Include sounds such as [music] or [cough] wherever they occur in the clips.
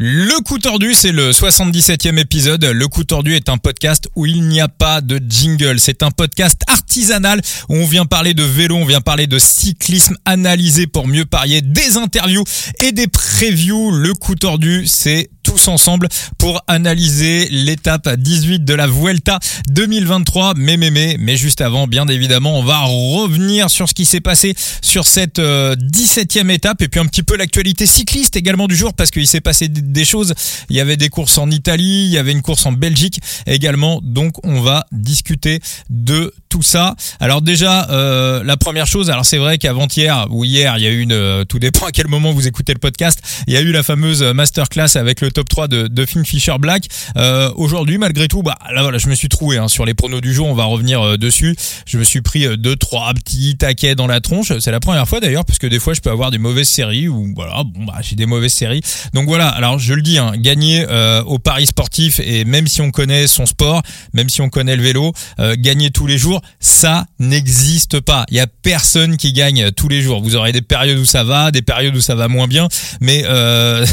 Le coup tordu, c'est le 77e épisode. Le coup tordu est un podcast où il n'y a pas de jingle. C'est un podcast artisanal où on vient parler de vélo, on vient parler de cyclisme analysé pour mieux parier, des interviews et des previews. Le coup tordu, c'est tous ensemble pour analyser l'étape 18 de la Vuelta 2023. Mais, mais, mais, mais juste avant, bien évidemment, on va revenir sur ce qui s'est passé sur cette 17e étape et puis un petit peu l'actualité cycliste également du jour parce qu'il s'est passé choses. Il y avait des courses en Italie, il y avait une course en Belgique également. Donc, on va discuter de tout ça. Alors déjà, euh, la première chose, alors c'est vrai qu'avant-hier ou hier, il y a eu une, euh, tout dépend à quel moment vous écoutez le podcast, il y a eu la fameuse masterclass avec le top 3 de, de Finn Fisher Black. Euh, Aujourd'hui, malgré tout, bah là voilà, je me suis trouvé hein, sur les pronos du jour, on va revenir euh, dessus. Je me suis pris euh, deux, trois petits taquets dans la tronche. C'est la première fois d'ailleurs, parce que des fois je peux avoir des mauvaises séries ou voilà, bon bah j'ai des mauvaises séries. Donc voilà, alors je le dis, hein, gagner au paris sportif et même si on connaît son sport, même si on connaît le vélo, gagner tous les jours ça n'existe pas. Il y a personne qui gagne tous les jours. Vous aurez des périodes où ça va, des périodes où ça va moins bien, mais euh,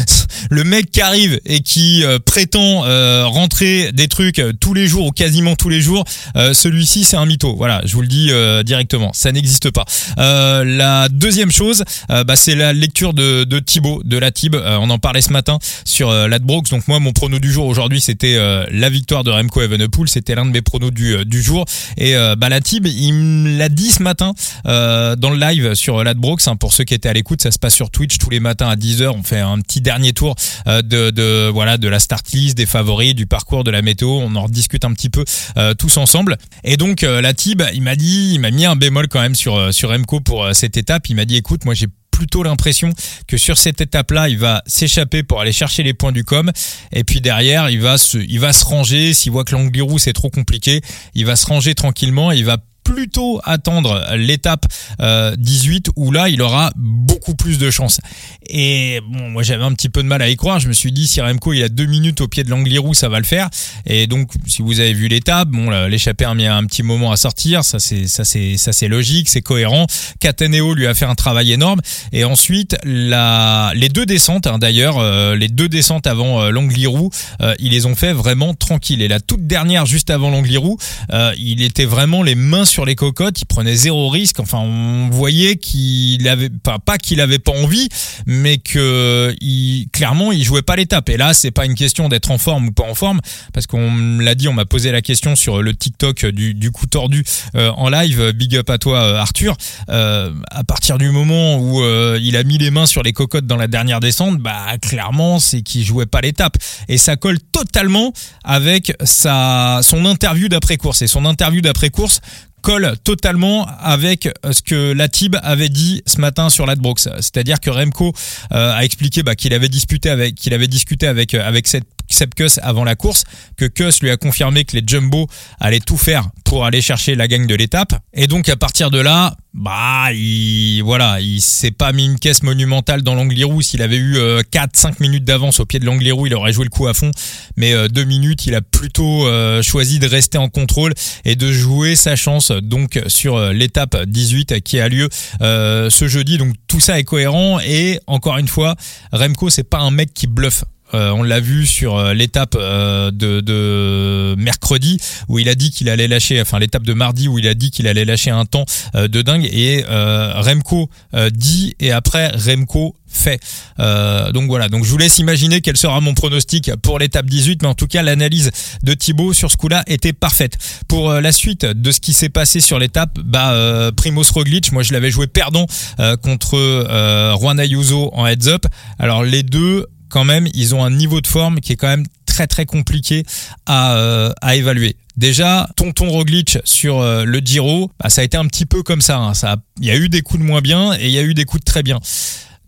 [laughs] le mec qui arrive et qui euh, prétend euh, rentrer des trucs tous les jours ou quasiment tous les jours, celui-ci c'est un mytho. Voilà, je vous le dis directement, ça n'existe pas. la deuxième chose, bah, c'est la lecture de, de Thibaut de la Tib. on en parlait ce matin sur l'Adbrooks. Donc moi, mon prono du jour aujourd'hui, c'était la victoire de Remco Evenepoel. C'était l'un de mes pronos du, du jour. Et euh, bah, la Tib, il me l'a dit ce matin euh, dans le live sur Ladbrooks. Hein, pour ceux qui étaient à l'écoute, ça se passe sur Twitch tous les matins à 10h. On fait un petit dernier tour euh, de, de voilà de la start list, des favoris, du parcours, de la météo. On en rediscute un petit peu euh, tous ensemble. Et donc euh, la Tib, il m'a dit, il m'a mis un bémol quand même sur sur Remco pour cette étape. Il m'a dit, écoute, moi j'ai plutôt l'impression que sur cette étape-là, il va s'échapper pour aller chercher les points du com. Et puis derrière, il va se, il va se ranger. S'il voit que l'Angliru c'est trop compliqué, il va se ranger tranquillement. Et il va plutôt attendre l'étape 18 euh, où là il aura beaucoup plus de chance. Et bon, moi j'avais un petit peu de mal à y croire. Je me suis dit si Remco il a deux minutes au pied de l'Angliru, ça va le faire. Et donc si vous avez vu l'étape, bon l'échappée a mis un petit moment à sortir. Ça c'est ça c'est ça c'est logique, c'est cohérent. Cataneo lui a fait un travail énorme. Et ensuite la les deux descentes hein, d'ailleurs, euh, les deux descentes avant euh, l'Angliru, euh, ils les ont fait vraiment tranquilles. Et la toute dernière juste avant l'Angliru, il était vraiment les mains sur les cocottes, il prenait zéro risque. Enfin, on voyait qu'il avait pas pas qu'il avait pas envie, mais que il, clairement il jouait pas l'étape. Et là, c'est pas une question d'être en forme ou pas en forme, parce qu'on l'a dit, on m'a posé la question sur le TikTok du, coup tordu euh, en live. Big up à toi, euh, Arthur. Euh, à partir du moment où il a mis les mains sur les cocottes dans la dernière descente, bah clairement c'est qu'il jouait pas l'étape. Et ça colle totalement avec sa son interview d'après course. Et son interview d'après course colle totalement avec euh, ce que Latib avait dit ce matin sur l'Adbrooks. C'est-à-dire que Remco euh, a expliqué bah, qu'il avait disputé avec qu'il avait discuté avec euh, avec cette Sepp Kuss avant la course, que Kuss lui a confirmé que les Jumbo allaient tout faire pour aller chercher la gagne de l'étape. Et donc à partir de là, bah il voilà, il s'est pas mis une caisse monumentale dans l'Angliru. S'il avait eu 4-5 euh, minutes d'avance au pied de l'Angliru, il aurait joué le coup à fond. Mais euh, deux minutes, il a plutôt euh, choisi de rester en contrôle et de jouer sa chance donc sur l'étape 18 qui a lieu ce jeudi. Donc tout ça est cohérent et encore une fois, Remco c'est pas un mec qui bluffe. Euh, on l'a vu sur euh, l'étape euh, de, mercredi où il a dit qu'il allait lâcher, enfin l'étape de mardi où il a dit qu'il allait lâcher un temps de dingue et Remco dit et après Remco fait. donc voilà, donc je vous laisse imaginer quel sera mon pronostic pour l'étape 18, mais en tout cas l'analyse de Thibaut sur ce coup-là était parfaite. Pour la suite de ce qui s'est passé sur l'étape, bah euh, Primoz Roglic, moi je l'avais joué perdant contre Juan Ayuso en heads up. Alors les deux quand même, ils ont un niveau de forme qui est quand même très très compliqué à, euh, à évaluer. Déjà, Tonton Roglic sur euh, le Giro, bah, ça a été un petit peu comme ça. Hein. Il y a eu des coups de moins bien et il y a eu des coups de très bien.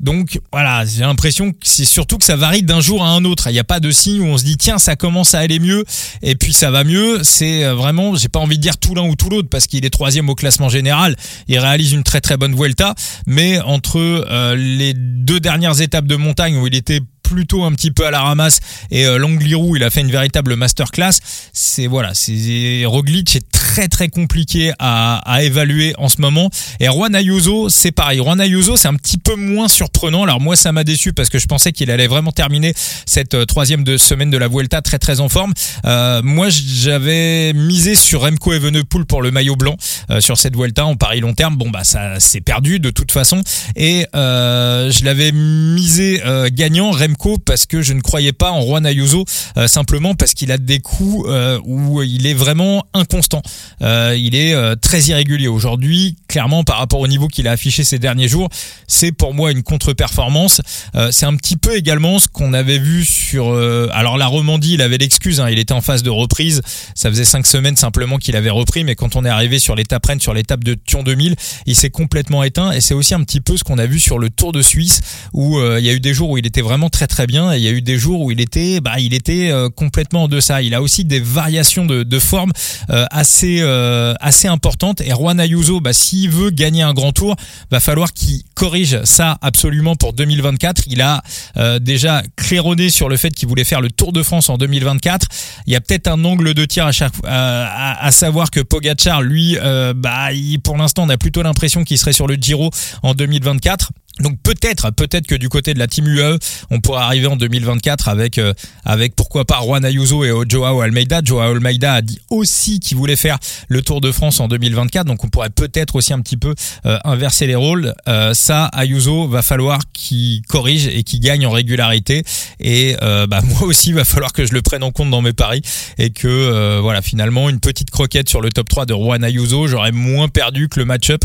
Donc voilà, j'ai l'impression que c'est surtout que ça varie d'un jour à un autre. Il n'y a pas de signe où on se dit tiens ça commence à aller mieux et puis ça va mieux. C'est euh, vraiment, j'ai pas envie de dire tout l'un ou tout l'autre parce qu'il est troisième au classement général. Il réalise une très très bonne Vuelta, mais entre les deux dernières étapes de montagne où il était plutôt un petit peu à la ramasse et euh, Langlirou, il a fait une véritable masterclass. C'est voilà, c'est Roglic est très très compliqué à, à évaluer en ce moment. Et Juan Ayuso, c'est pareil. Juan Ayuso, c'est un petit peu moins surprenant. Alors moi, ça m'a déçu parce que je pensais qu'il allait vraiment terminer cette euh, troisième de semaine de la Vuelta très très en forme. Euh, moi, j'avais misé sur Remco Evenepoel pour le maillot blanc euh, sur cette Vuelta en pari long terme. Bon bah ça c'est perdu de toute façon. Et je l'avais misé gagnant Remco parce que je ne croyais pas en Juan Ayuso simplement parce qu'il a des coups où il est vraiment inconstant. Euh, il est euh, très irrégulier aujourd'hui. Clairement, par rapport au niveau qu'il a affiché ces derniers jours, c'est pour moi une contre-performance. Euh, c'est un petit peu également ce qu'on avait vu sur. alors la Romandie, il avait l'excuse, hein, il était en phase de reprise. Ça faisait cinq semaines simplement qu'il avait repris, mais quand on est arrivé sur l'étape Rennes, sur l'étape de Thion 2000, il s'est complètement éteint. Et c'est aussi un petit peu ce qu'on a vu sur le Tour de Suisse, où il y a eu des jours où il était vraiment très très bien, il y a eu des jours où il était, bah, il était complètement en deçà. Il a aussi des variations de, de forme assez euh, assez importante. Et Juan Ayuso, bah, s'il veut gagner un grand tour, va falloir qu'il corrige ça absolument pour 2024. Il a euh, déjà claironné sur le fait qu'il voulait faire le Tour de France en 2024. Il y a peut-être un angle de tir à, chaque, à, savoir que Pogachar, lui, euh, bah, pour l'instant, on a plutôt l'impression qu'il serait sur le Giro en 2024. Donc peut-être, peut-être que du côté de la team UE, on pourra arriver en 2024 avec, euh, avec pourquoi pas Juan Ayuso et Joao Almeida. Joao Almeida a dit aussi qu'il voulait faire le Tour de France en 2024, donc on pourrait peut-être aussi un petit peu euh, inverser les rôles. Euh, ça, Ayuso va falloir qu'il corrige et qu'il gagne en régularité. Et bah, [laughs] moi aussi, il va falloir que je le prenne en compte dans mes paris et que voilà, finalement, une petite croquette sur le top 3 de Juan Ayuso, j'aurais moins perdu que le match-up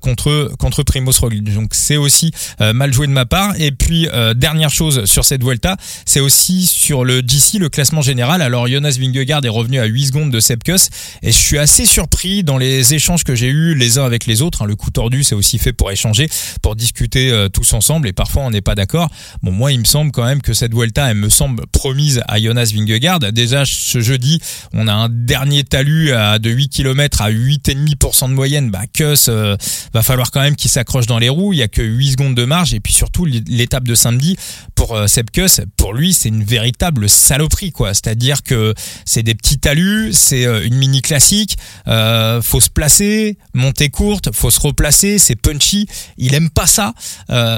contre contre Primoz Roglic. Donc c'est aussi euh, mal joué de ma part. Et puis euh, dernière chose sur cette Vuelta, c'est aussi sur le GC, le classement général. Alors Jonas Vingegaard est revenu à 8 secondes de Sepkus et je suis assez surpris dans les échanges que j'ai eus les uns avec les autres. Hein. le coup tordu, c'est aussi fait pour échanger, pour discuter euh, tous ensemble et parfois on n'est pas d'accord. Bon, moi il me semble quand même que cette Vuelta, elle me semble promise à Jonas Vingegaard. Déjà ce jeudi, on a un dernier talus de 8 km à 8,5% de moyenne. Bah Kuss, va falloir quand même qu'il s'accroche dans les roues. Il y a que 8 de marge et puis surtout l'étape de samedi pour euh, Sepkus, pour lui c'est une véritable saloperie quoi. C'est-à-dire que c'est des petits talus, c'est euh, une mini classique, euh, faut se placer, monter courte, faut se replacer, c'est punchy. Il aime pas ça.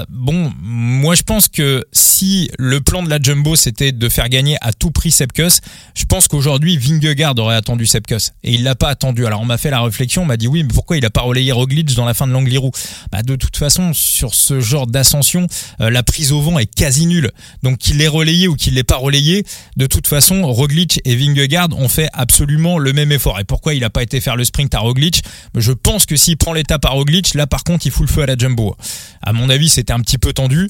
Bon, moi je pense que si le plan de la Jumbo c'était de faire gagner à tout prix Sepkus, je pense qu'aujourd'hui Vingegaard aurait attendu Sepkus et il l'a pas attendu. Alors on m'a fait la réflexion, on m'a dit oui, mais pourquoi il a pas relayé Roglic dans la fin de l'Angliru Bah de toute façon sur ce genre d'ascension, euh, la prise au vent est quasi nulle. Donc qu'il l'ait relayé ou qu'il l'ait pas relayé, de toute façon, Roglic et Vingegaard ont fait absolument le même effort. Et pourquoi il n'a pas été faire le sprint à Roglic? Je pense que s'il prend l'étape à Roglic, là par contre, il fout le feu à la Jumbo. À mon avis, c'était un petit peu tendu.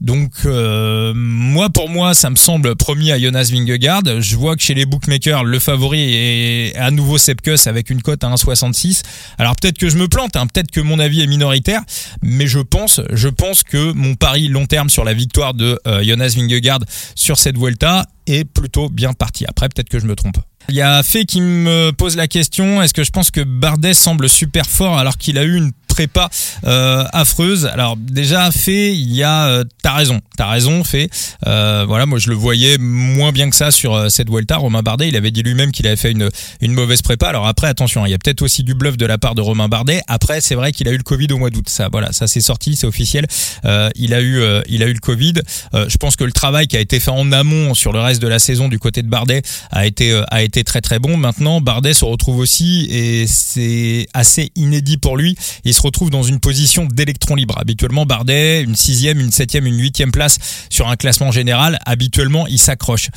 Donc euh, moi pour moi ça me semble promis à Jonas Vingegaard. Je vois que chez les bookmakers le favori est à nouveau Sepkus avec une cote à 1,66. Alors peut-être que je me plante, hein, peut-être que mon avis est minoritaire, mais je pense, je pense que mon pari long terme sur la victoire de euh, Jonas Vingegaard sur cette Vuelta est plutôt bien parti. Après peut-être que je me trompe. Il y a Fé qui me pose la question, est-ce que je pense que Bardet semble super fort alors qu'il a eu une prépa euh, affreuse. Alors déjà fait, il y a euh, t'as raison, t'as raison fait. Euh, voilà, moi je le voyais moins bien que ça sur euh, cette Vuelta. Romain Bardet, il avait dit lui-même qu'il avait fait une une mauvaise prépa. Alors après attention, il y a peut-être aussi du bluff de la part de Romain Bardet. Après c'est vrai qu'il a eu le Covid au mois d'août. Ça voilà, ça c'est sorti, c'est officiel. il a eu il a eu le Covid. je pense que le travail qui a été fait en amont sur le reste de la saison du côté de Bardet a été a été très très bon. Maintenant Bardet se retrouve aussi et c'est assez inédit pour lui. Il se retrouve dans une position d'électron libre. Habituellement, Bardet, une sixième, une septième, une huitième place sur un classement général, habituellement, il s'accroche.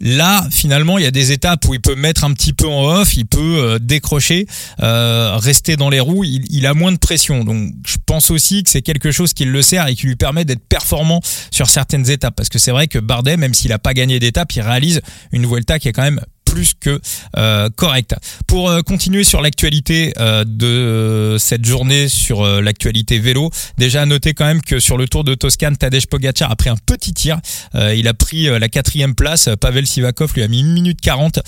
Là, finalement, il y a des étapes où il peut mettre un petit peu en off, il peut euh, décrocher, euh, rester dans les roues, il, il, a moins de pression. Donc, je pense aussi que c'est quelque chose qui le sert et qui lui permet d'être performant sur certaines étapes. Parce que c'est vrai que Bardet, même s'il n'a pas gagné d'étape, il réalise une Vuelta qui est quand même plus que correct. Pour continuer sur l'actualité de cette journée, sur l'actualité vélo, déjà à noter quand même que sur le Tour de Toscane, Tadej Pogacar a pris un petit tir. il a pris la quatrième place. Pavel Sivakov lui a mis une minute 40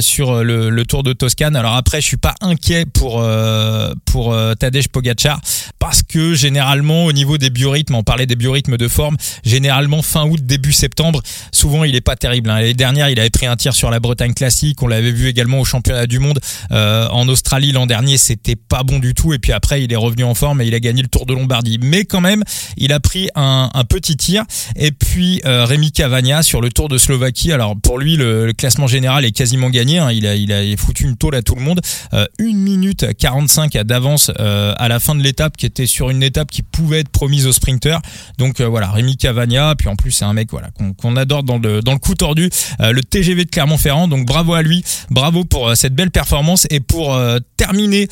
sur le, le, Tour de Toscane. Alors après, je suis pas inquiet pour pour Tadej Pogacar parce que généralement au niveau des biorhythmes, on parlait des biorhythmes de forme, généralement fin août, début septembre, souvent il est pas terrible. Hein. L'année dernière, il avait pris un tir sur la Bretagne classique, on l'avait vu également au championnat du monde euh, en Australie l'an dernier, c'était pas bon du tout et puis après il est revenu en forme et il a gagné le Tour de Lombardie. Mais quand même, il a pris un, petit tir et puis euh, Rémi Cavagna sur le Tour de Slovaquie. Alors pour lui, le, classement général est quasiment gagné. Hein. Il a il a foutu une tôle à tout le monde. Euh, 1 minute 45 d'avance euh, à la fin de l'étape qui était sur une étape qui pouvait être promise aux sprinters. Donc voilà, Rémi Cavagna, puis en plus c'est un mec voilà qu'on adore dans le dans le coup tordu, le TGV de Clermont-Ferrand. Donc bravo à lui, bravo pour euh, cette belle performance et pour terminer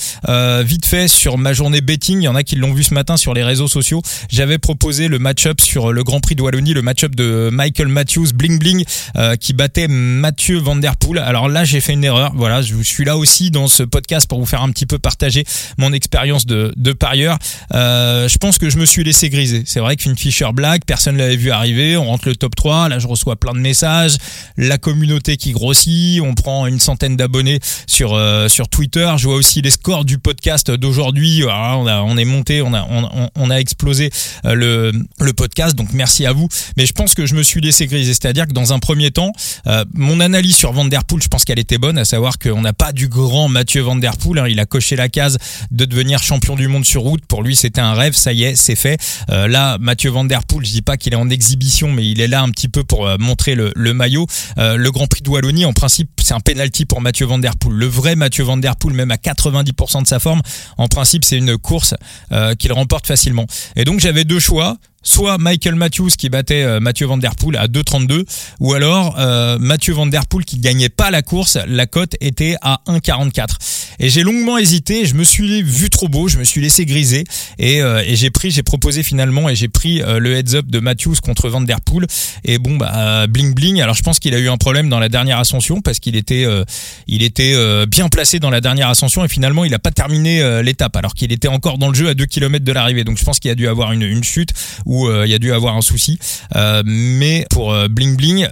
vite fait sur ma journée betting, il y en a qui l'ont vu ce matin sur les réseaux sociaux. J'avais proposé le match-up sur le Grand Prix de Wallonie, le match-up de Michael Matthews Bling Bling qui battait Mathieu Van. Alors là, j'ai fait une erreur. Voilà, je suis là aussi dans ce podcast pour vous faire un petit peu partager mon expérience de, parieur. Euh, je pense que je me suis laissé griser. C'est vrai que Fisher Black, personne l'avait vu arriver. On rentre le top 3. Là, je reçois plein de messages. La communauté qui grossit. On prend une centaine d'abonnés sur euh, sur Twitter. Je vois aussi les scores du podcast d'aujourd'hui. On, on est monté, on a explosé euh, le podcast. Donc merci à vous. Mais je pense que je me suis laissé griser. C'est-à-dire que dans un premier temps, euh, mon analyse sur Van Der je pense qu'elle était bonne, à savoir qu'on n'a pas du grand Mathieu Van. Hein. Il a coché la case de devenir champion du monde sur route. Pour lui, c'était un rêve, ça y est, c'est fait. Là, Mathieu Van Der Poel, je dis pas qu'il est en exhibition, mais il est là un petit peu pour montrer le, maillot. Le Grand Prix de Wallonie, en principe, c'est un penalty pour Mathieu Van Der Poel. Le vrai Mathieu Van Der Poel, même à 90% de sa forme, en principe, c'est une course qu'il remporte facilement. Et donc, j'avais deux choix soit Michael Matthews qui battait euh, Mathieu Van Der Poel à 2,32 ou alors euh, Mathieu Van Der Poel qui gagnait pas la course, la cote était à 1,44. Et j'ai longuement hésité, je me suis vu trop beau, je me suis laissé griser et, euh, et j'ai pris, j'ai proposé finalement et j'ai pris le heads up de Matthews contre Van Der Poel et bon bah bling bling. Alors je pense qu'il a eu un problème dans la dernière ascension parce qu'il était il était bien placé dans la dernière ascension et finalement il a pas terminé l'étape alors qu'il était encore dans le jeu à 2 km de l'arrivée. Donc je pense qu'il a dû avoir une, une chute ou euh, il a dû avoir un souci. Euh, mais pour euh, Bling Bling,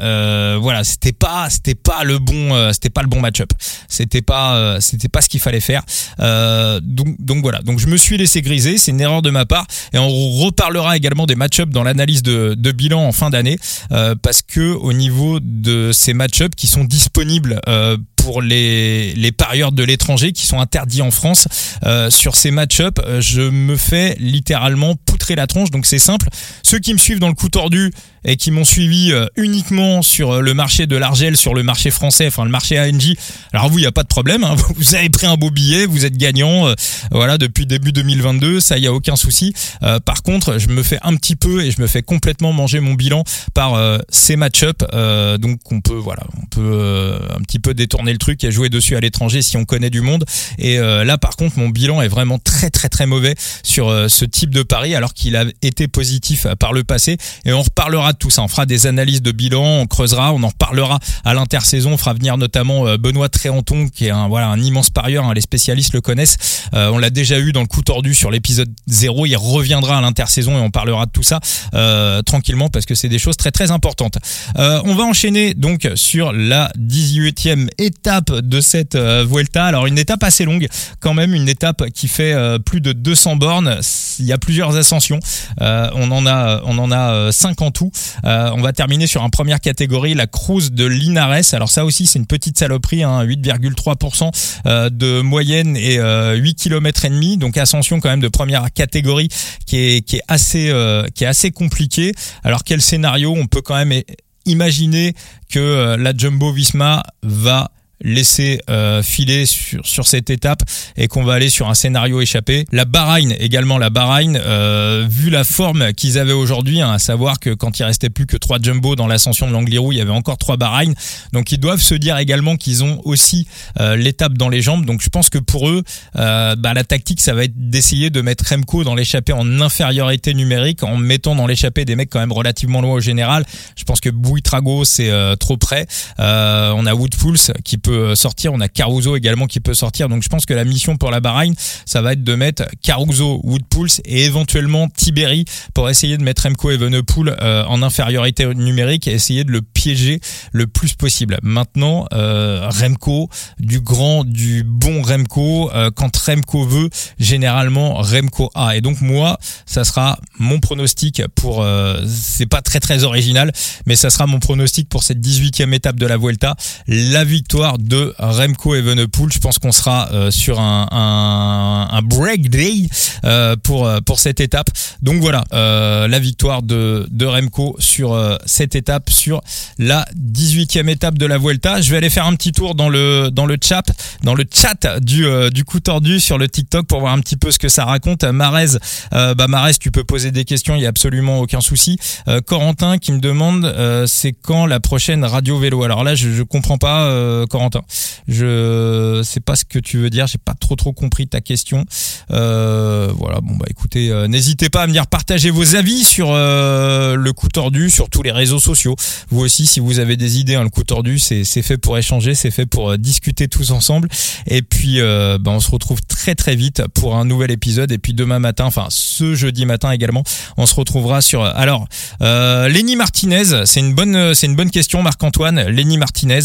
voilà, c'était pas c'était pas le bon c'était pas le bon match-up. C'était pas c'était pas ce qu'il fallait faire. donc donc voilà. Donc je me suis laissé griser. C'est une erreur de ma part. Et on reparlera également des match-up dans l'analyse de, bilan en fin d'année parce que au niveau de ces match-up qui sont disponibles pour les, parieurs de l'étranger qui sont interdits en France. Euh, sur ces match-up, je me fais littéralement poutrer la tronche. Donc c'est simple. Ceux qui me suivent dans le coup tordu, et qui m'ont suivi euh, uniquement sur euh, le marché de l'Argel, sur le marché français, enfin le marché ANJ. Alors vous, il n'y a pas de problème. Hein. [laughs] Vous avez pris un beau billet, vous êtes gagnant. Euh, voilà, depuis début 2022, ça, il y a aucun souci. par contre, je me fais un petit peu et je me fais complètement manger mon bilan par ces match-up. donc on peut, voilà, on peut un petit peu détourner le truc et jouer dessus à l'étranger si on connaît du monde. Et là, par contre, mon bilan est vraiment très très très mauvais sur ce type de pari, alors qu'il a été positif par le passé. Et on reparlera tout ça. On fera des analyses de bilan, on creusera, on en reparlera à l'intersaison. On fera venir notamment euh, Benoît Tréanton, qui est un voilà un immense parieur. Hein, les spécialistes le connaissent. Euh, on l'a déjà eu dans le coup tordu sur l'épisode 0. Il reviendra à l'intersaison et on parlera de tout ça euh, tranquillement parce que c'est des choses très très importantes. on va enchaîner donc sur la 18e étape de cette Vuelta. Alors une étape assez longue quand même, une étape qui fait plus de 200 bornes. Il y a plusieurs ascensions. on en a on en a 5 en tout. Euh, on va terminer sur un première catégorie, la cruise de Linares. Alors ça aussi, c'est une petite saloperie, hein, 8,3% euh, de moyenne et 8 km et demi. Donc ascension quand même de première catégorie qui est, assez euh, qui est assez compliqué. Alors quel scénario? On peut quand même imaginer que la Jumbo Visma va laisser filer sur, sur cette étape et qu'on va aller sur un scénario échappé. La Bahreïn également, la Bahreïn, vu la forme qu'ils avaient aujourd'hui, hein, à savoir que quand il restait plus que trois jumbo dans l'ascension de l'Angliru, il y avait encore trois Bahreïn, donc ils doivent se dire également qu'ils ont aussi l'étape dans les jambes. Donc je pense que pour eux, bah, la tactique ça va être d'essayer de mettre Remco dans l'échappée en infériorité numérique, en mettant dans l'échappée des mecs quand même relativement loin au général. Je pense que Bouitrago c'est euh, trop près. Euh, on a Woodpulse qui peut sortir, on a Caruso également qui peut sortir. Donc je pense que la mission pour la Bahreïn, ça va être de mettre Caruso, Woodpulse et éventuellement Tiberi pour essayer de mettre Remco Evenepoel euh, en infériorité numérique et essayer de le piéger le plus possible. Maintenant, euh, Remco, du grand, du bon Remco, quand Remco veut, généralement Remco a. Et donc moi, ça sera mon pronostic pour. Euh, c'est pas très très original, mais ça sera mon pronostic pour cette 18e étape de la Vuelta, la victoire de Remco Evenepoel. Je pense qu'on sera euh, sur un, un, un, break day euh, pour pour cette étape. Donc voilà, la victoire de de Remco sur cette étape, sur la 18e étape de la Vuelta. Je vais aller faire un petit tour dans le dans le chat, dans le chat du du coup tordu sur le TikTok pour voir un petit peu ce que ça raconte. Marez, bah Marez, tu peux poser des questions, il y a absolument aucun souci. Euh, Corentin qui me demande euh, c'est quand la prochaine radio vélo? Alors là, je, je comprends pas, euh, Je sais pas ce que tu veux dire. J'ai pas trop trop compris ta question. voilà. Bon bah écoutez, n'hésitez pas à venir partager vos avis sur le coup tordu sur tous les réseaux sociaux. Vous aussi, si vous avez des idées, hein, le coup tordu, c'est fait pour échanger, c'est fait pour discuter tous ensemble. Et puis, bah, on se retrouve très très vite pour un nouvel épisode. Et puis demain matin, enfin ce jeudi matin également, on se retrouvera sur. Alors, euh, Lenny Martinez, c'est une bonne, c'est une bonne question, Marc-Antoine. Lenny Martinez,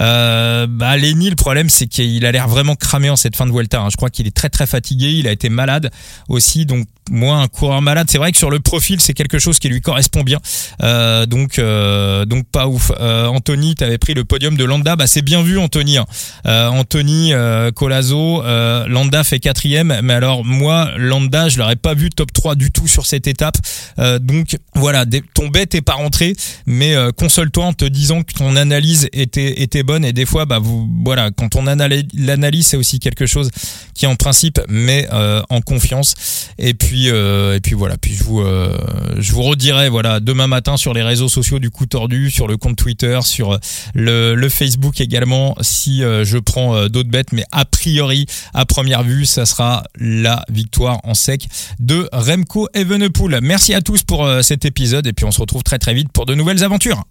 euh, bah Lenny, le problème c'est qu'il a l'air vraiment cramé en cette fin de Vuelta. Hein. Je crois qu'il est très très fatigué. Il a été malade aussi, donc moi un coureur malade. C'est vrai que sur le profil c'est quelque chose qui lui correspond bien. Euh, donc euh, donc pas ouf. Euh, Anthony t'avais pris le podium de Landa. Bah c'est bien vu Anthony hein. euh, Anthony Colazo Landa fait quatrième. Mais alors moi Landa je l'aurais pas vu top 3 du tout sur cette étape. Donc voilà. Ton bête est pas rentré. Mais console-toi en te disant que ton analyse était était bonne. Et des fois bah vous voilà. Quand on analyse l'analyse c'est aussi quelque chose qui en principe met en confiance. Et puis euh, et puis voilà. Puis je vous euh, je vous redirai voilà demain matin sur les réseaux sociaux du coup tordu, sur le compte Twitter, sur le, le Facebook également si euh, je prends d'autres bêtes. Mais a priori, à première vue, ça sera la victoire en sec de Remco Evenepoel. Merci à tous pour cet épisode et puis on se retrouve très très vite pour de nouvelles aventures.